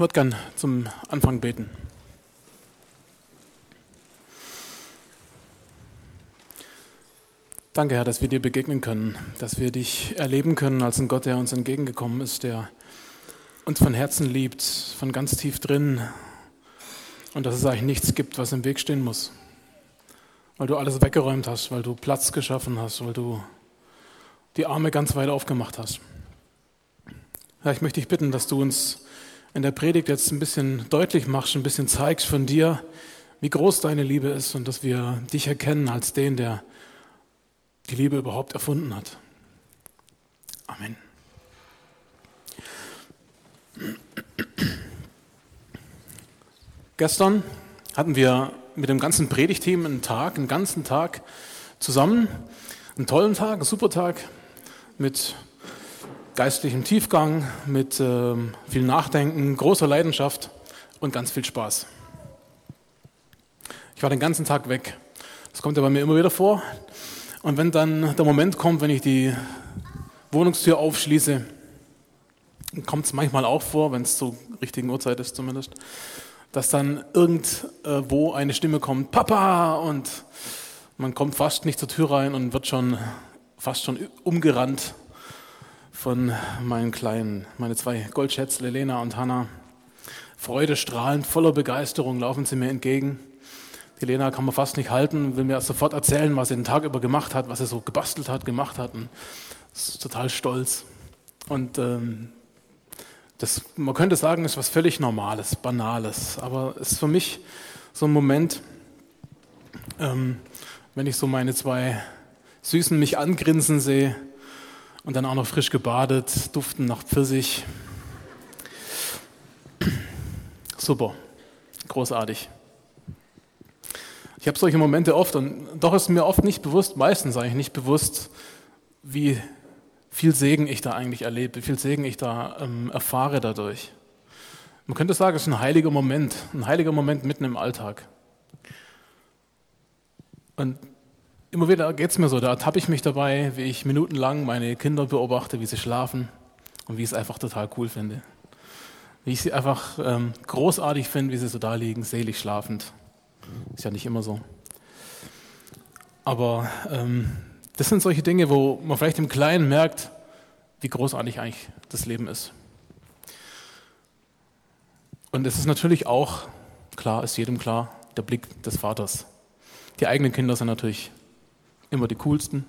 würde gern zum Anfang beten. Danke, Herr, dass wir dir begegnen können, dass wir dich erleben können als ein Gott, der uns entgegengekommen ist, der uns von Herzen liebt, von ganz tief drin und dass es eigentlich nichts gibt, was im Weg stehen muss, weil du alles weggeräumt hast, weil du Platz geschaffen hast, weil du die Arme ganz weit aufgemacht hast. Ja, ich möchte dich bitten, dass du uns in der Predigt jetzt ein bisschen deutlich machst, ein bisschen zeigst von dir, wie groß deine Liebe ist und dass wir dich erkennen als den, der die Liebe überhaupt erfunden hat. Amen. Gestern hatten wir mit dem ganzen Predigteam einen Tag, einen ganzen Tag zusammen. Einen tollen Tag, einen super Tag mit geistlichem Tiefgang, mit äh, viel Nachdenken, großer Leidenschaft und ganz viel Spaß. Ich war den ganzen Tag weg. Das kommt ja bei mir immer wieder vor. Und wenn dann der Moment kommt, wenn ich die Wohnungstür aufschließe, kommt es manchmal auch vor, wenn es zur richtigen Uhrzeit ist zumindest, dass dann irgendwo eine Stimme kommt, Papa, und man kommt fast nicht zur Tür rein und wird schon fast schon umgerannt von meinen Kleinen, meine zwei Goldschätzle, Lena und Hanna. Freudestrahlend, voller Begeisterung laufen sie mir entgegen. Die Lena kann man fast nicht halten, will mir sofort erzählen, was sie den Tag über gemacht hat, was sie so gebastelt hat, gemacht hat. Und ist total stolz. Und ähm, das, man könnte sagen, ist was völlig Normales, Banales. Aber es ist für mich so ein Moment, ähm, wenn ich so meine zwei Süßen mich angrinsen sehe und dann auch noch frisch gebadet, duften nach Pfirsich. Super, großartig. Ich habe solche Momente oft und doch ist mir oft nicht bewusst, meistens eigentlich nicht bewusst, wie viel Segen ich da eigentlich erlebe, wie viel Segen ich da ähm, erfahre dadurch. Man könnte sagen, es ist ein heiliger Moment, ein heiliger Moment mitten im Alltag. Und immer wieder geht es mir so, da ertappe ich mich dabei, wie ich minutenlang meine Kinder beobachte, wie sie schlafen und wie ich es einfach total cool finde. Wie ich sie einfach ähm, großartig finde, wie sie so da liegen, selig schlafend. Ist ja nicht immer so. Aber ähm, das sind solche Dinge, wo man vielleicht im Kleinen merkt, wie großartig eigentlich das Leben ist. Und es ist natürlich auch, klar, ist jedem klar, der Blick des Vaters. Die eigenen Kinder sind natürlich immer die coolsten,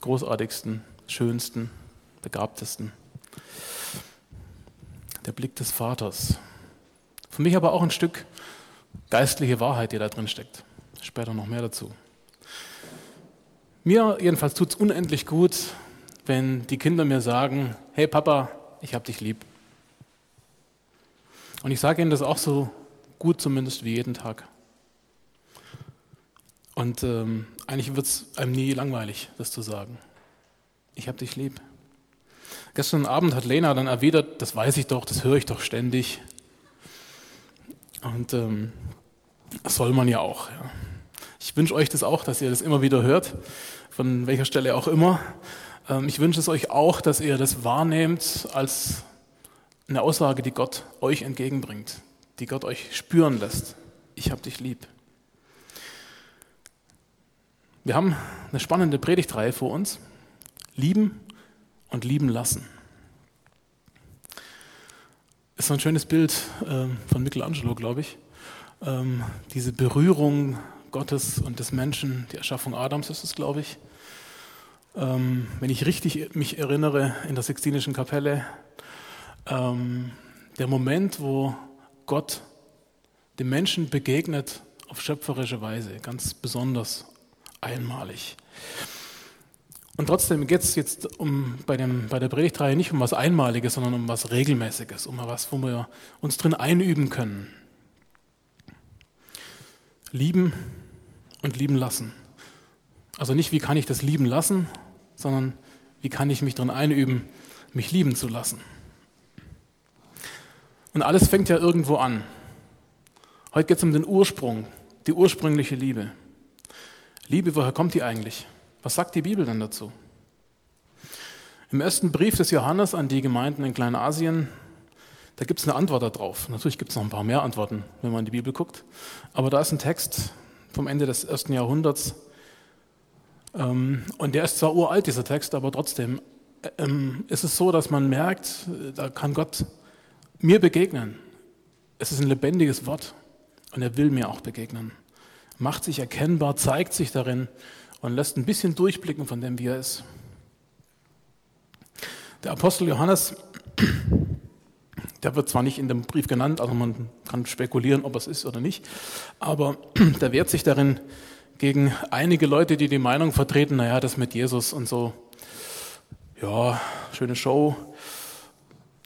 großartigsten, schönsten, begabtesten. Der Blick des Vaters. Für mich aber auch ein Stück geistliche Wahrheit, die da drin steckt. Später noch mehr dazu. Mir jedenfalls tut es unendlich gut, wenn die Kinder mir sagen, hey Papa, ich hab dich lieb. Und ich sage ihnen das auch so gut zumindest wie jeden Tag. Und ähm, eigentlich wird es einem nie langweilig, das zu sagen. Ich hab dich lieb. Gestern Abend hat Lena dann erwidert, das weiß ich doch, das höre ich doch ständig. Und ähm, das soll man ja auch. Ja. Ich wünsche euch das auch, dass ihr das immer wieder hört, von welcher Stelle auch immer. Ähm, ich wünsche es euch auch, dass ihr das wahrnehmt als eine Aussage, die Gott euch entgegenbringt, die Gott euch spüren lässt. Ich habe dich lieb. Wir haben eine spannende Predigtreihe vor uns. Lieben und lieben lassen. Ist so ein schönes Bild äh, von Michelangelo, glaube ich. Ähm, diese Berührung Gottes und des Menschen, die Erschaffung Adams ist es, glaube ich. Ähm, wenn ich richtig mich erinnere, in der Sixtinischen Kapelle, ähm, der Moment, wo Gott dem Menschen begegnet auf schöpferische Weise, ganz besonders einmalig. Und trotzdem geht es jetzt um, bei, dem, bei der Predigtreihe nicht um was Einmaliges, sondern um was Regelmäßiges, um was, wo wir uns drin einüben können. Lieben und lieben lassen. Also nicht, wie kann ich das lieben lassen, sondern wie kann ich mich drin einüben, mich lieben zu lassen. Und alles fängt ja irgendwo an. Heute geht es um den Ursprung, die ursprüngliche Liebe. Liebe, woher kommt die eigentlich? Was sagt die Bibel denn dazu? Im ersten Brief des Johannes an die Gemeinden in Kleinasien, Da gibt es eine Antwort darauf. Natürlich gibt es noch ein paar mehr Antworten, wenn man in die Bibel guckt. Aber da ist ein Text vom Ende des ersten Jahrhunderts. Ähm, und der ist zwar uralt, dieser Text, aber trotzdem ähm, ist es so, dass man merkt, da kann Gott mir begegnen. Es ist ein lebendiges Wort und er will mir auch begegnen. Macht sich erkennbar, zeigt sich darin und lässt ein bisschen durchblicken von dem, wie er ist. Der Apostel Johannes, der wird zwar nicht in dem Brief genannt, also man kann spekulieren, ob es ist oder nicht, aber der wehrt sich darin gegen einige Leute, die die Meinung vertreten, naja, das mit Jesus und so, ja, schöne Show,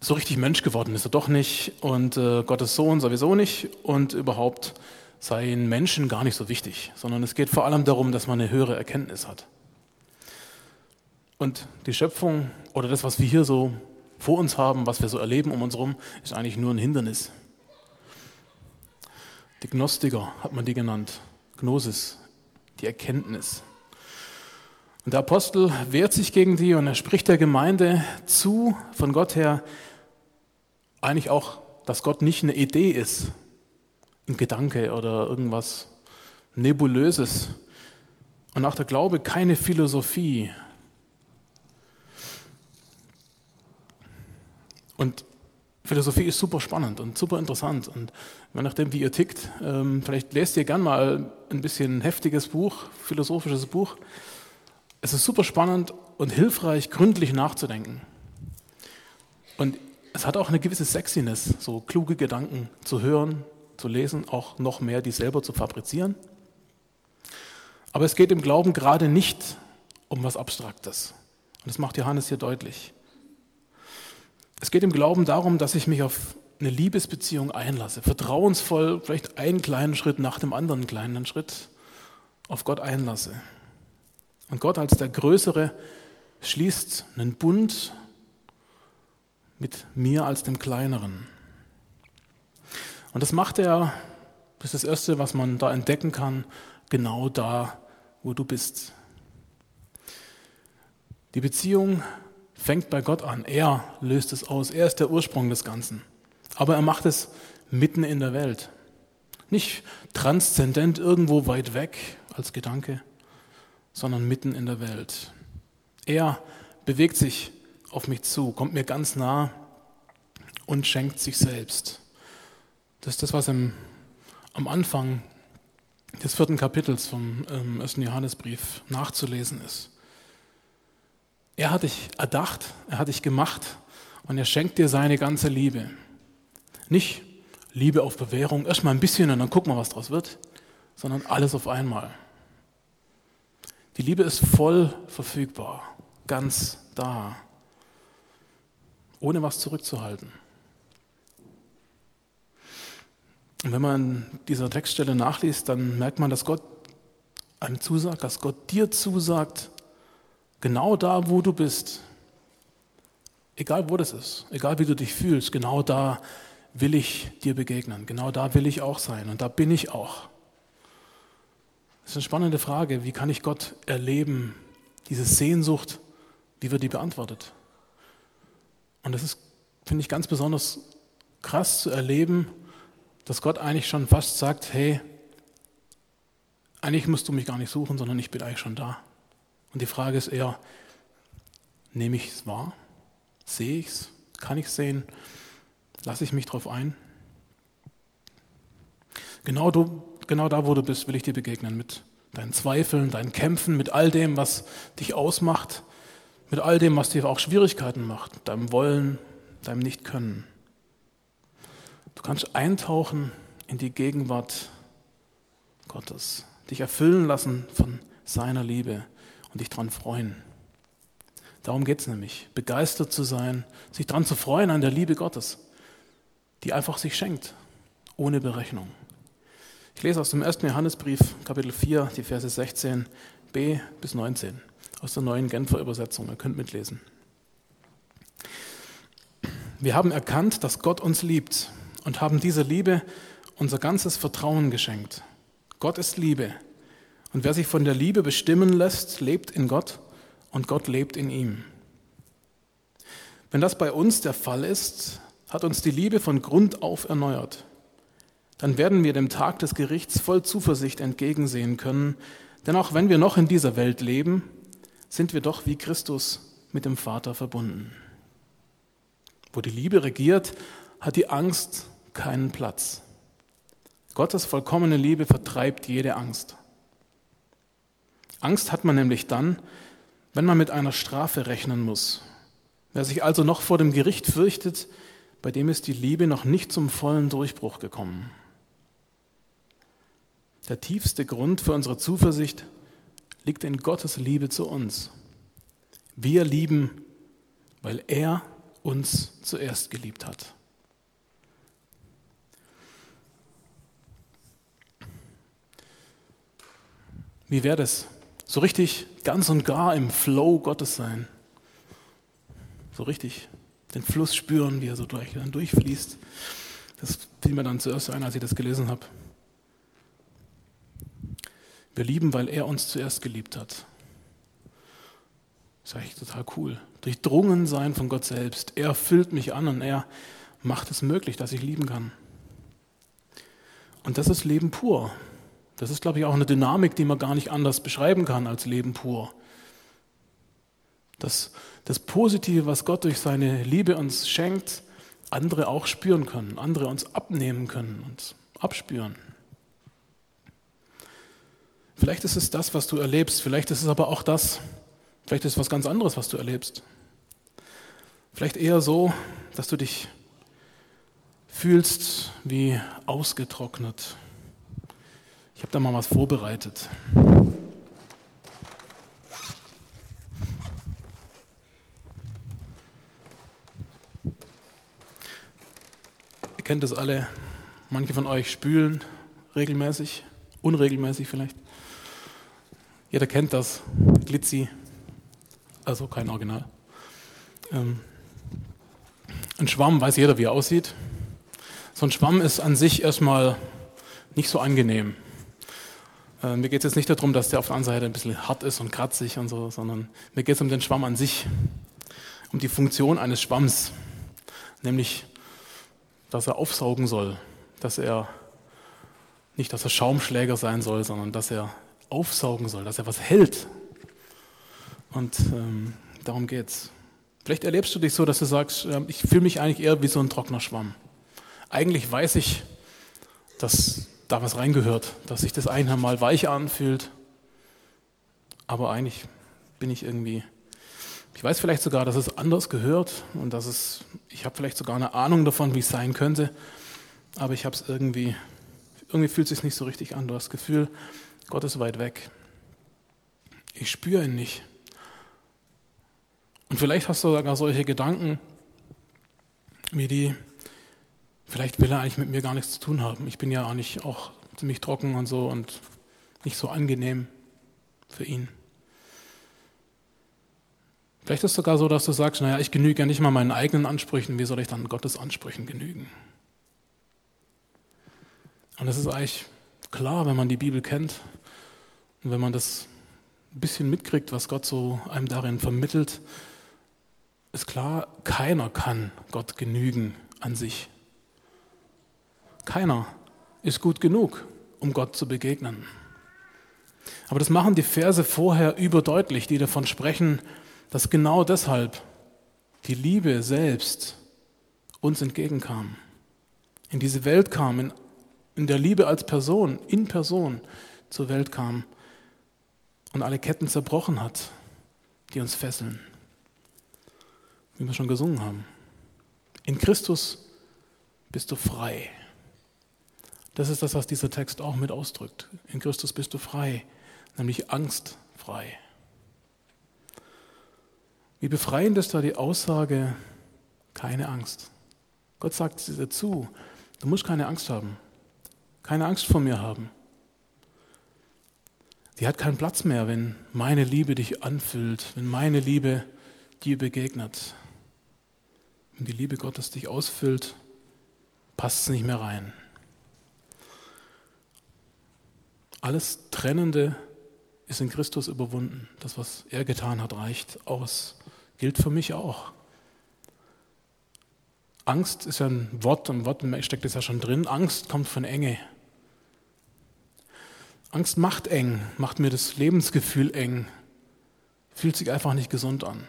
so richtig Mensch geworden ist er doch nicht und äh, Gottes Sohn sowieso nicht und überhaupt seien Menschen gar nicht so wichtig, sondern es geht vor allem darum, dass man eine höhere Erkenntnis hat. Und die Schöpfung oder das, was wir hier so vor uns haben, was wir so erleben um uns herum, ist eigentlich nur ein Hindernis. Die Gnostiker hat man die genannt, Gnosis, die Erkenntnis. Und der Apostel wehrt sich gegen die und er spricht der Gemeinde zu, von Gott her, eigentlich auch, dass Gott nicht eine Idee ist, ein Gedanke oder irgendwas Nebulöses. Und auch der Glaube keine Philosophie. Und Philosophie ist super spannend und super interessant. Und je nachdem, wie ihr tickt, ähm, vielleicht lest ihr gern mal ein bisschen heftiges Buch, philosophisches Buch. Es ist super spannend und hilfreich, gründlich nachzudenken. Und es hat auch eine gewisse Sexiness, so kluge Gedanken zu hören, zu lesen, auch noch mehr die selber zu fabrizieren. Aber es geht im Glauben gerade nicht um was Abstraktes. Und das macht Johannes hier deutlich. Es geht im Glauben darum, dass ich mich auf eine Liebesbeziehung einlasse, vertrauensvoll, vielleicht einen kleinen Schritt nach dem anderen kleinen Schritt auf Gott einlasse. Und Gott als der Größere schließt einen Bund mit mir als dem Kleineren. Und das macht er, das ist das Erste, was man da entdecken kann, genau da, wo du bist. Die Beziehung fängt bei Gott an. Er löst es aus. Er ist der Ursprung des Ganzen. Aber er macht es mitten in der Welt. Nicht transzendent irgendwo weit weg als Gedanke, sondern mitten in der Welt. Er bewegt sich auf mich zu, kommt mir ganz nah und schenkt sich selbst. Das ist das, was im, am Anfang des vierten Kapitels vom ähm, ersten Johannesbrief nachzulesen ist. Er hat dich erdacht, er hat dich gemacht und er schenkt dir seine ganze Liebe. Nicht Liebe auf Bewährung, erstmal ein bisschen und dann gucken wir, was draus wird, sondern alles auf einmal. Die Liebe ist voll verfügbar, ganz da, ohne was zurückzuhalten. Und wenn man dieser Textstelle nachliest, dann merkt man, dass Gott einem zusagt, dass Gott dir zusagt, genau da, wo du bist, egal wo das ist, egal wie du dich fühlst, genau da will ich dir begegnen, genau da will ich auch sein und da bin ich auch. Das ist eine spannende Frage, wie kann ich Gott erleben, diese Sehnsucht, wie wird die beantwortet? Und das ist, finde ich, ganz besonders krass zu erleben, dass Gott eigentlich schon fast sagt, hey, eigentlich musst du mich gar nicht suchen, sondern ich bin eigentlich schon da. Und die Frage ist eher, nehme ich es wahr? Sehe ich es? Kann ich es sehen? Lasse ich mich darauf ein? Genau, du, genau da, wo du bist, will ich dir begegnen mit deinen Zweifeln, deinen Kämpfen, mit all dem, was dich ausmacht, mit all dem, was dir auch Schwierigkeiten macht, deinem Wollen, deinem Nicht-Können. Du kannst eintauchen in die Gegenwart Gottes, dich erfüllen lassen von seiner Liebe und dich daran freuen. Darum geht es nämlich, begeistert zu sein, sich daran zu freuen an der Liebe Gottes, die einfach sich schenkt, ohne Berechnung. Ich lese aus dem 1. Johannesbrief, Kapitel 4, die Verse 16b bis 19, aus der neuen Genfer Übersetzung. Ihr könnt mitlesen. Wir haben erkannt, dass Gott uns liebt und haben dieser Liebe unser ganzes Vertrauen geschenkt. Gott ist Liebe. Und wer sich von der Liebe bestimmen lässt, lebt in Gott und Gott lebt in ihm. Wenn das bei uns der Fall ist, hat uns die Liebe von Grund auf erneuert. Dann werden wir dem Tag des Gerichts voll Zuversicht entgegensehen können, denn auch wenn wir noch in dieser Welt leben, sind wir doch wie Christus mit dem Vater verbunden. Wo die Liebe regiert, hat die Angst keinen Platz. Gottes vollkommene Liebe vertreibt jede Angst. Angst hat man nämlich dann, wenn man mit einer Strafe rechnen muss. Wer sich also noch vor dem Gericht fürchtet, bei dem ist die Liebe noch nicht zum vollen Durchbruch gekommen. Der tiefste Grund für unsere Zuversicht liegt in Gottes Liebe zu uns. Wir lieben, weil er uns zuerst geliebt hat. Wie wäre das? So richtig ganz und gar im Flow Gottes sein. So richtig den Fluss spüren, wie er so durch, dann durchfließt. Das fiel mir dann zuerst ein, als ich das gelesen habe. Wir lieben, weil er uns zuerst geliebt hat. Das ist eigentlich total cool. Durchdrungen sein von Gott selbst. Er füllt mich an und er macht es möglich, dass ich lieben kann. Und das ist Leben pur. Das ist, glaube ich, auch eine Dynamik, die man gar nicht anders beschreiben kann als Leben pur. Das, das Positive, was Gott durch seine Liebe uns schenkt, andere auch spüren können, andere uns abnehmen können und abspüren. Vielleicht ist es das, was du erlebst, vielleicht ist es aber auch das, vielleicht ist es was ganz anderes, was du erlebst. Vielleicht eher so, dass du dich fühlst wie ausgetrocknet, ich habe da mal was vorbereitet. Ihr kennt das alle. Manche von euch spülen regelmäßig, unregelmäßig vielleicht. Jeder kennt das. Glitzy, also kein Original. Ähm, ein Schwamm weiß jeder, wie er aussieht. So ein Schwamm ist an sich erstmal nicht so angenehm. Äh, mir geht es jetzt nicht darum, dass der auf der anderen Seite ein bisschen hart ist und kratzig und so, sondern mir geht es um den Schwamm an sich, um die Funktion eines Schwamms, nämlich, dass er aufsaugen soll, dass er nicht, dass er Schaumschläger sein soll, sondern dass er aufsaugen soll, dass er was hält. Und ähm, darum geht's. Vielleicht erlebst du dich so, dass du sagst, äh, ich fühle mich eigentlich eher wie so ein trockener Schwamm. Eigentlich weiß ich, dass da was reingehört, dass sich das eine mal weich anfühlt. Aber eigentlich bin ich irgendwie, ich weiß vielleicht sogar, dass es anders gehört und dass es, ich habe vielleicht sogar eine Ahnung davon, wie es sein könnte, aber ich habe es irgendwie, irgendwie fühlt es sich nicht so richtig an. Du hast das Gefühl, Gott ist weit weg. Ich spüre ihn nicht. Und vielleicht hast du sogar solche Gedanken wie die, Vielleicht will er eigentlich mit mir gar nichts zu tun haben. Ich bin ja eigentlich auch ziemlich trocken und so und nicht so angenehm für ihn. Vielleicht ist es sogar so, dass du sagst, naja, ich genüge ja nicht mal meinen eigenen Ansprüchen, wie soll ich dann Gottes Ansprüchen genügen? Und es ist eigentlich klar, wenn man die Bibel kennt und wenn man das ein bisschen mitkriegt, was Gott so einem darin vermittelt, ist klar, keiner kann Gott genügen an sich. Keiner ist gut genug, um Gott zu begegnen. Aber das machen die Verse vorher überdeutlich, die davon sprechen, dass genau deshalb die Liebe selbst uns entgegenkam, in diese Welt kam, in, in der Liebe als Person, in Person zur Welt kam und alle Ketten zerbrochen hat, die uns fesseln, wie wir schon gesungen haben. In Christus bist du frei. Das ist das, was dieser Text auch mit ausdrückt. In Christus bist du frei, nämlich angstfrei. Wie befreiend ist da die Aussage, keine Angst. Gott sagt dir dazu, du musst keine Angst haben, keine Angst vor mir haben. Die hat keinen Platz mehr, wenn meine Liebe dich anfüllt, wenn meine Liebe dir begegnet. Wenn die Liebe Gottes dich ausfüllt, passt es nicht mehr rein. Alles Trennende ist in Christus überwunden. Das, was er getan hat, reicht aus. Gilt für mich auch. Angst ist ja ein Wort, im Wort steckt es ja schon drin. Angst kommt von Enge. Angst macht eng, macht mir das Lebensgefühl eng, fühlt sich einfach nicht gesund an.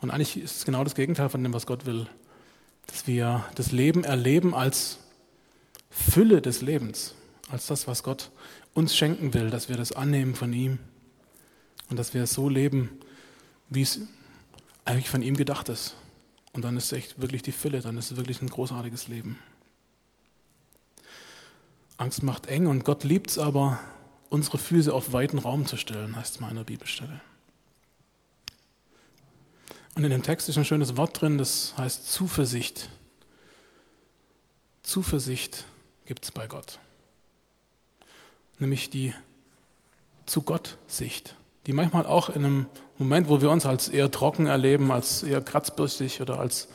Und eigentlich ist es genau das Gegenteil von dem, was Gott will. Dass wir das Leben erleben als Fülle des Lebens, als das, was Gott uns schenken will, dass wir das annehmen von ihm und dass wir es so leben, wie es eigentlich von ihm gedacht ist. Und dann ist es echt wirklich die Fülle, dann ist es wirklich ein großartiges Leben. Angst macht eng und Gott liebt es aber, unsere Füße auf weiten Raum zu stellen, heißt es mal in der Bibelstelle. Und in dem Text ist ein schönes Wort drin, das heißt Zuversicht. Zuversicht gibt es bei Gott. Nämlich die zu Gott-Sicht, die manchmal auch in einem Moment, wo wir uns als eher trocken erleben, als eher kratzbürstig oder als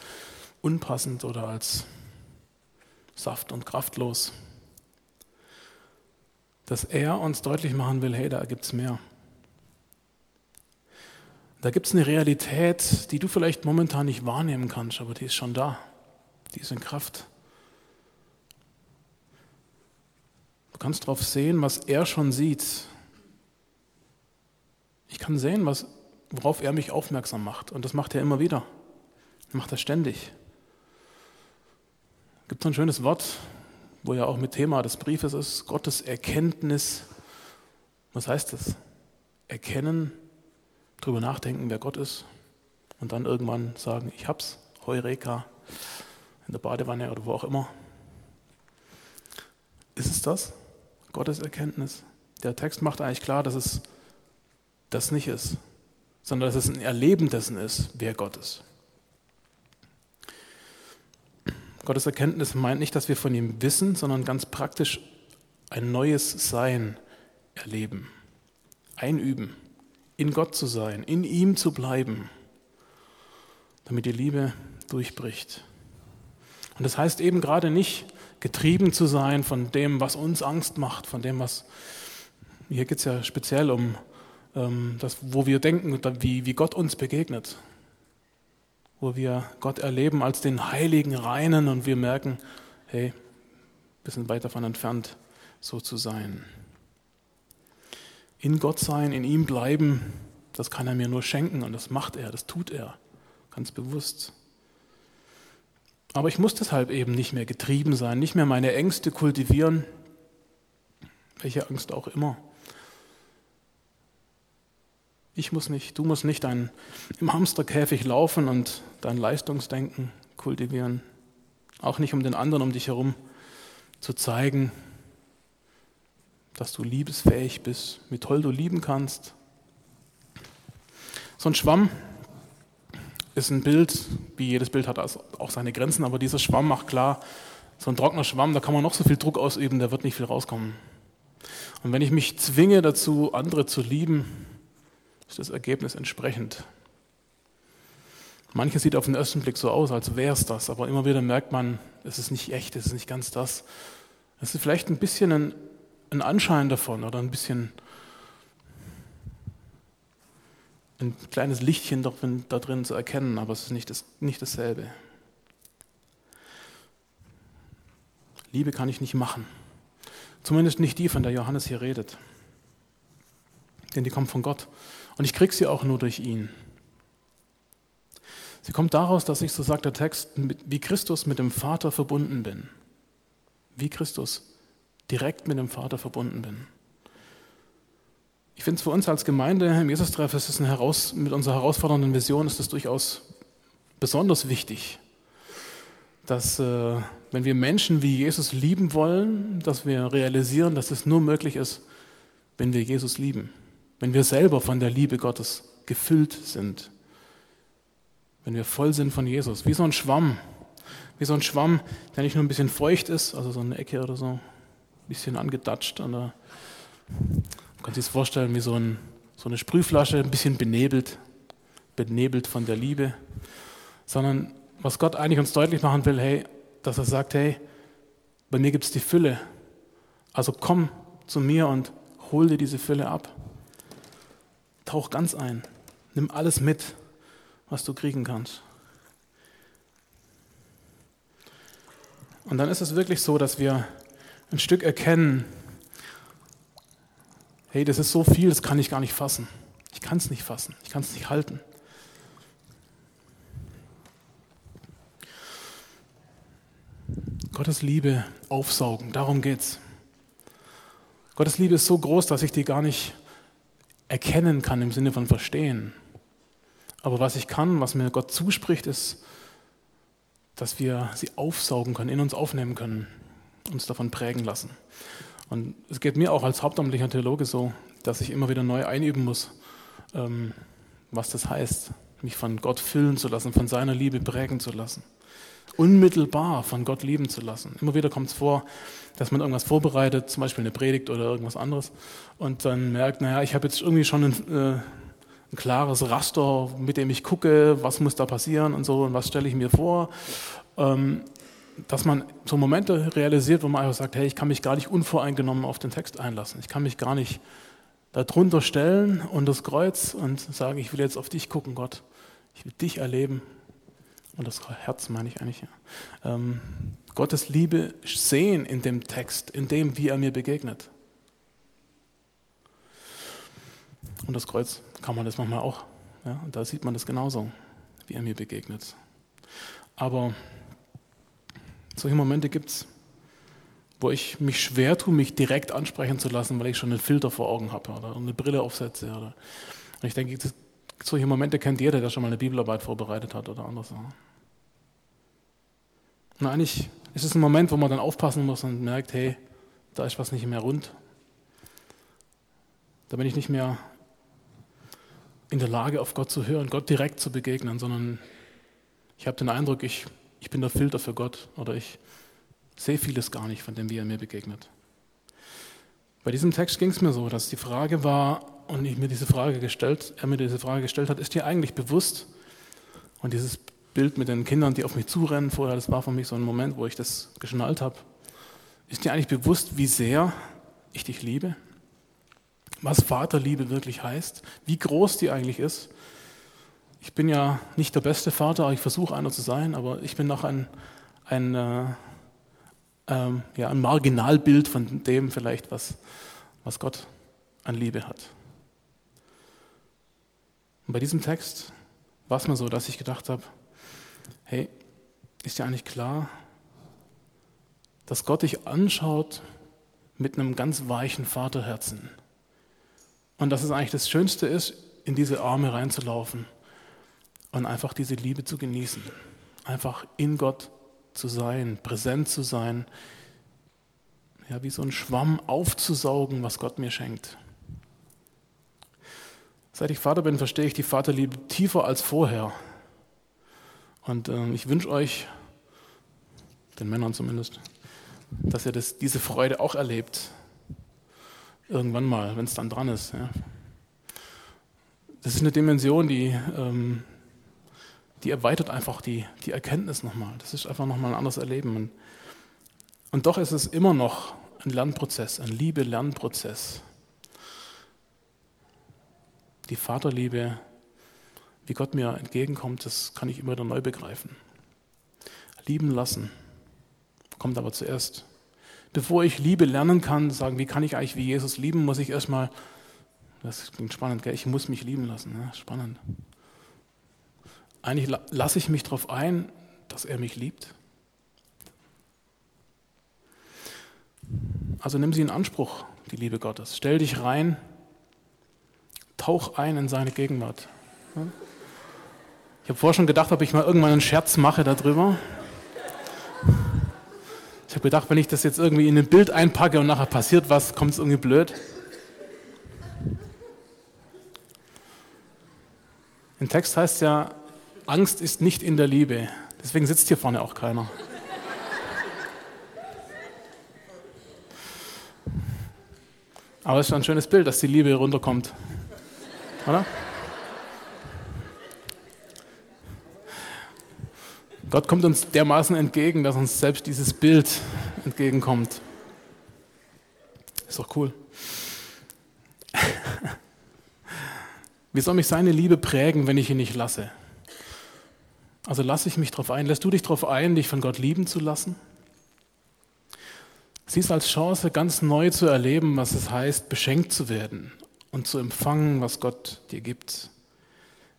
unpassend oder als saft- und kraftlos, dass er uns deutlich machen will, hey, da gibt es mehr. Da gibt es eine Realität, die du vielleicht momentan nicht wahrnehmen kannst, aber die ist schon da. Die ist in Kraft. Du kannst darauf sehen, was er schon sieht. Ich kann sehen, was, worauf er mich aufmerksam macht. Und das macht er immer wieder. Er macht das ständig. Gibt so ein schönes Wort, wo ja auch mit Thema des Briefes ist, Gottes Erkenntnis. Was heißt das? Erkennen, drüber nachdenken, wer Gott ist und dann irgendwann sagen, ich hab's, Heureka, in der Badewanne oder wo auch immer. Ist es das? Gottes Erkenntnis? Der Text macht eigentlich klar, dass es das nicht ist, sondern dass es ein Erleben dessen ist, wer Gott ist. Gottes Erkenntnis meint nicht, dass wir von ihm wissen, sondern ganz praktisch ein neues Sein erleben, einüben in Gott zu sein, in ihm zu bleiben, damit die Liebe durchbricht. Und das heißt eben gerade nicht, getrieben zu sein von dem, was uns Angst macht, von dem, was, hier geht es ja speziell um ähm, das, wo wir denken, wie, wie Gott uns begegnet, wo wir Gott erleben als den heiligen Reinen und wir merken, hey, wir sind weit davon entfernt, so zu sein in Gott sein, in ihm bleiben, das kann er mir nur schenken und das macht er, das tut er, ganz bewusst. Aber ich muss deshalb eben nicht mehr getrieben sein, nicht mehr meine Ängste kultivieren, welche Angst auch immer. Ich muss nicht, du musst nicht ein, im Hamsterkäfig laufen und dein Leistungsdenken kultivieren, auch nicht um den anderen um dich herum zu zeigen, dass du liebesfähig bist, wie toll du lieben kannst. So ein Schwamm ist ein Bild, wie jedes Bild hat auch seine Grenzen, aber dieser Schwamm macht klar, so ein trockener Schwamm, da kann man noch so viel Druck ausüben, da wird nicht viel rauskommen. Und wenn ich mich zwinge dazu, andere zu lieben, ist das Ergebnis entsprechend. Manches sieht auf den ersten Blick so aus, als wäre es das, aber immer wieder merkt man, es ist nicht echt, es ist nicht ganz das. Es ist vielleicht ein bisschen ein einen Anschein davon oder ein bisschen ein kleines Lichtchen da drin zu erkennen, aber es ist nicht, das, nicht dasselbe. Liebe kann ich nicht machen. Zumindest nicht die, von der Johannes hier redet. Denn die kommt von Gott. Und ich kriege sie auch nur durch ihn. Sie kommt daraus, dass ich, so sagt der Text, wie Christus mit dem Vater verbunden bin. Wie Christus direkt mit dem Vater verbunden bin. Ich finde es für uns als Gemeinde im Jesus-Treff mit unserer herausfordernden Vision ist es durchaus besonders wichtig, dass äh, wenn wir Menschen wie Jesus lieben wollen, dass wir realisieren, dass es nur möglich ist, wenn wir Jesus lieben, wenn wir selber von der Liebe Gottes gefüllt sind, wenn wir voll sind von Jesus, wie so ein Schwamm, wie so ein Schwamm, der nicht nur ein bisschen feucht ist, also so eine Ecke oder so, bisschen angedatscht. An der, kann sich das vorstellen wie so, ein, so eine Sprühflasche, ein bisschen benebelt, benebelt von der Liebe. Sondern was Gott eigentlich uns deutlich machen will, hey, dass er sagt, hey, bei mir gibt es die Fülle. Also komm zu mir und hol dir diese Fülle ab. Tauch ganz ein. Nimm alles mit, was du kriegen kannst. Und dann ist es wirklich so, dass wir ein Stück erkennen, hey, das ist so viel, das kann ich gar nicht fassen. Ich kann es nicht fassen, ich kann es nicht halten. Gottes Liebe aufsaugen, darum geht's. Gottes Liebe ist so groß, dass ich die gar nicht erkennen kann im Sinne von verstehen. Aber was ich kann, was mir Gott zuspricht, ist, dass wir sie aufsaugen können, in uns aufnehmen können, uns davon prägen lassen. Und es geht mir auch als hauptamtlicher Theologe so, dass ich immer wieder neu einüben muss, ähm, was das heißt, mich von Gott füllen zu lassen, von seiner Liebe prägen zu lassen. Unmittelbar von Gott lieben zu lassen. Immer wieder kommt es vor, dass man irgendwas vorbereitet, zum Beispiel eine Predigt oder irgendwas anderes, und dann merkt, naja, ich habe jetzt irgendwie schon ein, äh, ein klares Raster, mit dem ich gucke, was muss da passieren und so und was stelle ich mir vor. Ähm, dass man so Momente realisiert, wo man einfach sagt, hey, ich kann mich gar nicht unvoreingenommen auf den Text einlassen. Ich kann mich gar nicht darunter stellen und das Kreuz und sagen, ich will jetzt auf dich gucken, Gott. Ich will dich erleben. Und das Herz meine ich eigentlich. Ja. Ähm, Gottes Liebe sehen in dem Text, in dem, wie er mir begegnet. Und das Kreuz kann man das manchmal auch. Ja, und da sieht man das genauso, wie er mir begegnet. Aber solche Momente gibt es, wo ich mich schwer tue, mich direkt ansprechen zu lassen, weil ich schon einen Filter vor Augen habe oder eine Brille aufsetze. Oder. Und ich denke, solche Momente kennt jeder, der schon mal eine Bibelarbeit vorbereitet hat oder anders. Und eigentlich ist es ein Moment, wo man dann aufpassen muss und merkt, hey, da ist was nicht mehr rund. Da bin ich nicht mehr in der Lage, auf Gott zu hören, Gott direkt zu begegnen, sondern ich habe den Eindruck, ich ich bin der Filter für Gott oder ich sehe vieles gar nicht von dem, wie er mir begegnet. Bei diesem Text ging es mir so, dass die Frage war, und ich mir diese Frage gestellt, er mir diese Frage gestellt hat, ist dir eigentlich bewusst, und dieses Bild mit den Kindern, die auf mich zurennen vorher, das war für mich so ein Moment, wo ich das geschnallt habe, ist dir eigentlich bewusst, wie sehr ich dich liebe? Was Vaterliebe wirklich heißt? Wie groß die eigentlich ist? Ich bin ja nicht der beste Vater, ich versuche einer zu sein, aber ich bin noch ein, ein, äh, ähm, ja, ein Marginalbild von dem vielleicht, was, was Gott an Liebe hat. Und bei diesem Text war es mir so, dass ich gedacht habe, hey, ist dir eigentlich klar, dass Gott dich anschaut mit einem ganz weichen Vaterherzen. Und dass es eigentlich das Schönste ist, in diese Arme reinzulaufen und einfach diese Liebe zu genießen. Einfach in Gott zu sein, präsent zu sein, ja, wie so ein Schwamm aufzusaugen, was Gott mir schenkt. Seit ich Vater bin, verstehe ich die Vaterliebe tiefer als vorher. Und äh, ich wünsche euch, den Männern zumindest, dass ihr das, diese Freude auch erlebt. Irgendwann mal, wenn es dann dran ist. Ja. Das ist eine Dimension, die ähm, die erweitert einfach die, die Erkenntnis nochmal. Das ist einfach nochmal ein anderes Erleben. Und, doch ist es immer noch ein Lernprozess, ein Liebe-Lernprozess. Die Vaterliebe, wie Gott mir entgegenkommt, das kann ich immer wieder neu begreifen. Lieben lassen kommt aber zuerst. Bevor ich Liebe lernen kann, sagen, wie kann ich eigentlich wie Jesus lieben, muss ich erstmal, das klingt spannend, gell? ich muss mich lieben lassen. Ja? Spannend eigentlich lasse ich mich darauf ein, dass er mich liebt. Also nimm sie in Anspruch, die Liebe Gottes. Stell dich rein, tauch ein in seine Gegenwart. Ich habe vorher schon gedacht, ob ich mal irgendwann einen Scherz mache darüber. Ich habe gedacht, wenn ich das jetzt irgendwie in ein Bild einpacke und nachher passiert was, kommt es irgendwie blöd. Im Text heißt ja, Angst ist nicht in der Liebe. Deswegen sitzt hier vorne auch keiner. Aber es ist ein schönes Bild, dass die Liebe runterkommt. Oder? Gott kommt uns dermaßen entgegen, dass uns selbst dieses Bild entgegenkommt. Ist doch cool. Wie soll mich seine Liebe prägen, wenn ich ihn nicht lasse? Also lasse ich mich darauf ein, lässt du dich darauf ein, dich von Gott lieben zu lassen? Sieh es als Chance, ganz neu zu erleben, was es heißt, beschenkt zu werden und zu empfangen, was Gott dir gibt.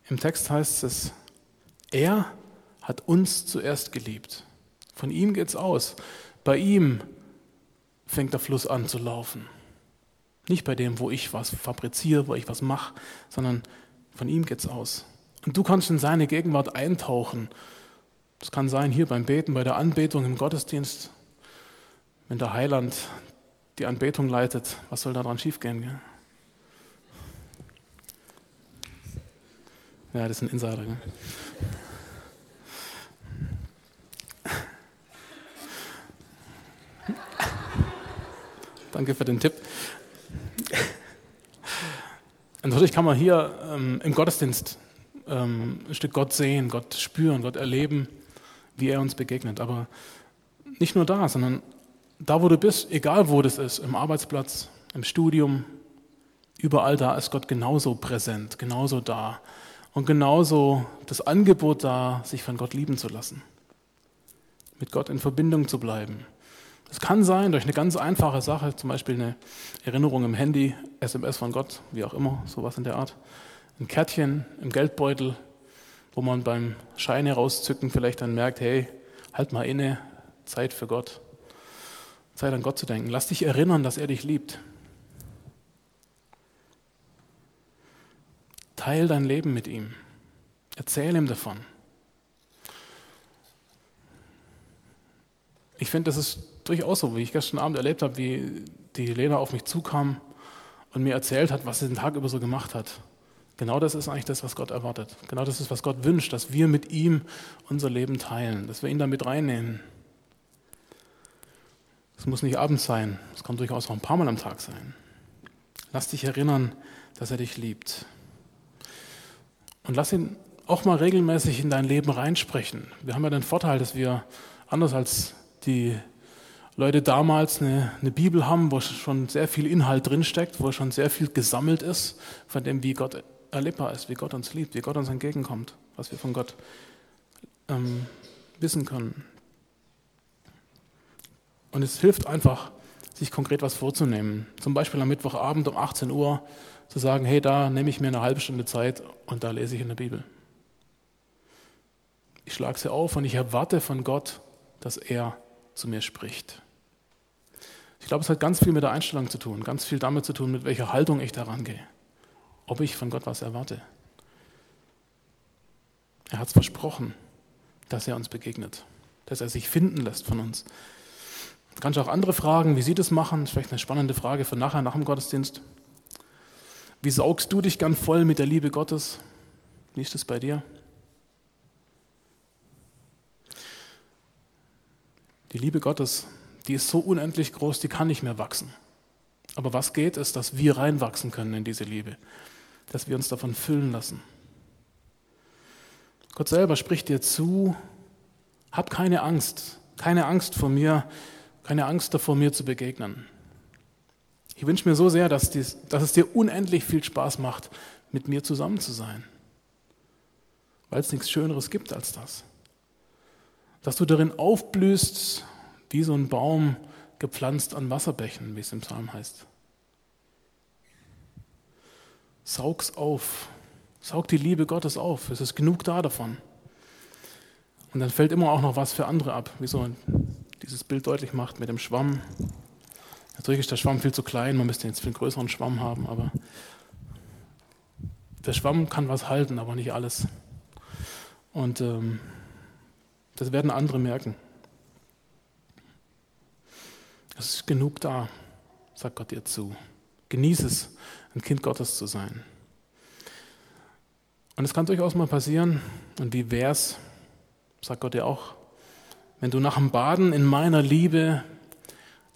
Im Text heißt es, er hat uns zuerst geliebt. Von ihm geht's aus. Bei ihm fängt der Fluss an zu laufen. Nicht bei dem, wo ich was fabriziere, wo ich was mache, sondern von ihm geht's aus. Und du kannst in seine Gegenwart eintauchen. Das kann sein hier beim Beten, bei der Anbetung im Gottesdienst, wenn der Heiland die Anbetung leitet, was soll daran schiefgehen? Gell? Ja, das ist ein Insider. Gell? Danke für den Tipp. Natürlich kann man hier ähm, im Gottesdienst ähm, ein Stück Gott sehen, Gott spüren, Gott erleben, wie er uns begegnet. Aber nicht nur da, sondern da, wo du bist, egal wo das ist, im Arbeitsplatz, im Studium, überall da ist Gott genauso präsent, genauso da und genauso das Angebot da, sich von Gott lieben zu lassen, mit Gott in Verbindung zu bleiben. Es kann sein, durch eine ganz einfache Sache, zum Beispiel eine Erinnerung im Handy, SMS von Gott, wie auch immer, sowas in der Art, ein Kärtchen im Geldbeutel, wo man beim Scheine rauszücken vielleicht dann merkt, hey, halt mal inne, Zeit für Gott. Zeit an Gott zu denken. Lass dich erinnern, dass er dich liebt. Teil dein Leben mit ihm. Erzähl ihm davon. Ich finde, das ist durchaus so, wie ich gestern Abend erlebt habe, wie die Lena auf mich zukam und mir erzählt hat, was sie den Tag über so gemacht hat. Genau das ist eigentlich das, was Gott erwartet. Genau das ist, was Gott wünscht, dass wir mit ihm unser Leben teilen, dass wir ihn damit reinnehmen. Es muss nicht abends sein, es kann durchaus auch ein paar Mal am Tag sein. Lass dich erinnern, dass er dich liebt. Und lass ihn auch mal regelmäßig in dein Leben reinsprechen. Wir haben ja den Vorteil, dass wir, anders als die Leute damals, eine, eine Bibel haben, wo schon sehr viel Inhalt drinsteckt, wo schon sehr viel gesammelt ist, von dem, wie Gott erlebbar ist, wie Gott uns liebt, wie Gott uns entgegenkommt, was wir von Gott ähm, wissen können. Und es hilft einfach, sich konkret was vorzunehmen. Zum Beispiel am Mittwochabend um 18 Uhr zu sagen, hey, da nehme ich mir eine halbe Stunde Zeit und da lese ich in der Bibel. Ich schlage sie auf und ich erwarte von Gott, dass er zu mir spricht. Ich glaube, es hat ganz viel mit der Einstellung zu tun, ganz viel damit zu tun, mit welcher Haltung ich daran gehe, ob ich von Gott was erwarte. Er hat es versprochen, dass er uns begegnet, dass er sich finden lässt von uns. Du kannst auch andere fragen, wie Sie das machen. Das ist vielleicht eine spannende Frage für nachher, nach dem Gottesdienst. Wie saugst du dich gern voll mit der Liebe Gottes? Wie ist das bei dir? Die Liebe Gottes, die ist so unendlich groß, die kann nicht mehr wachsen. Aber was geht, ist, dass wir reinwachsen können in diese Liebe, dass wir uns davon füllen lassen. Gott selber spricht dir zu, hab keine Angst, keine Angst vor mir, keine Angst davor, mir zu begegnen. Ich wünsche mir so sehr, dass, dies, dass es dir unendlich viel Spaß macht, mit mir zusammen zu sein. Weil es nichts Schöneres gibt als das. Dass du darin aufblühst, wie so ein Baum gepflanzt an Wasserbächen, wie es im Psalm heißt. Saug's auf. Saug die Liebe Gottes auf. Es ist genug da davon. Und dann fällt immer auch noch was für andere ab, wie so dieses Bild deutlich macht mit dem Schwamm. Natürlich ist der Schwamm viel zu klein, man müsste jetzt viel größeren Schwamm haben, aber der Schwamm kann was halten, aber nicht alles. Und ähm, das werden andere merken. Es ist genug da, sagt Gott dir zu. Genieß es, ein Kind Gottes zu sein. Und es kann durchaus mal passieren, und wie wär's, sagt Gott dir auch, wenn du nach dem Baden in meiner Liebe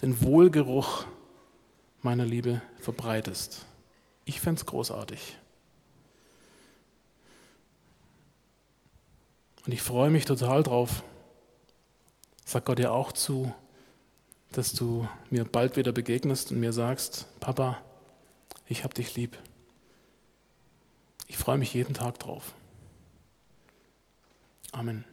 den Wohlgeruch meiner Liebe verbreitest. Ich fände es großartig. Und ich freue mich total drauf, sagt Gott dir auch zu, dass du mir bald wieder begegnest und mir sagst, Papa, ich habe dich lieb. Ich freue mich jeden Tag drauf. Amen.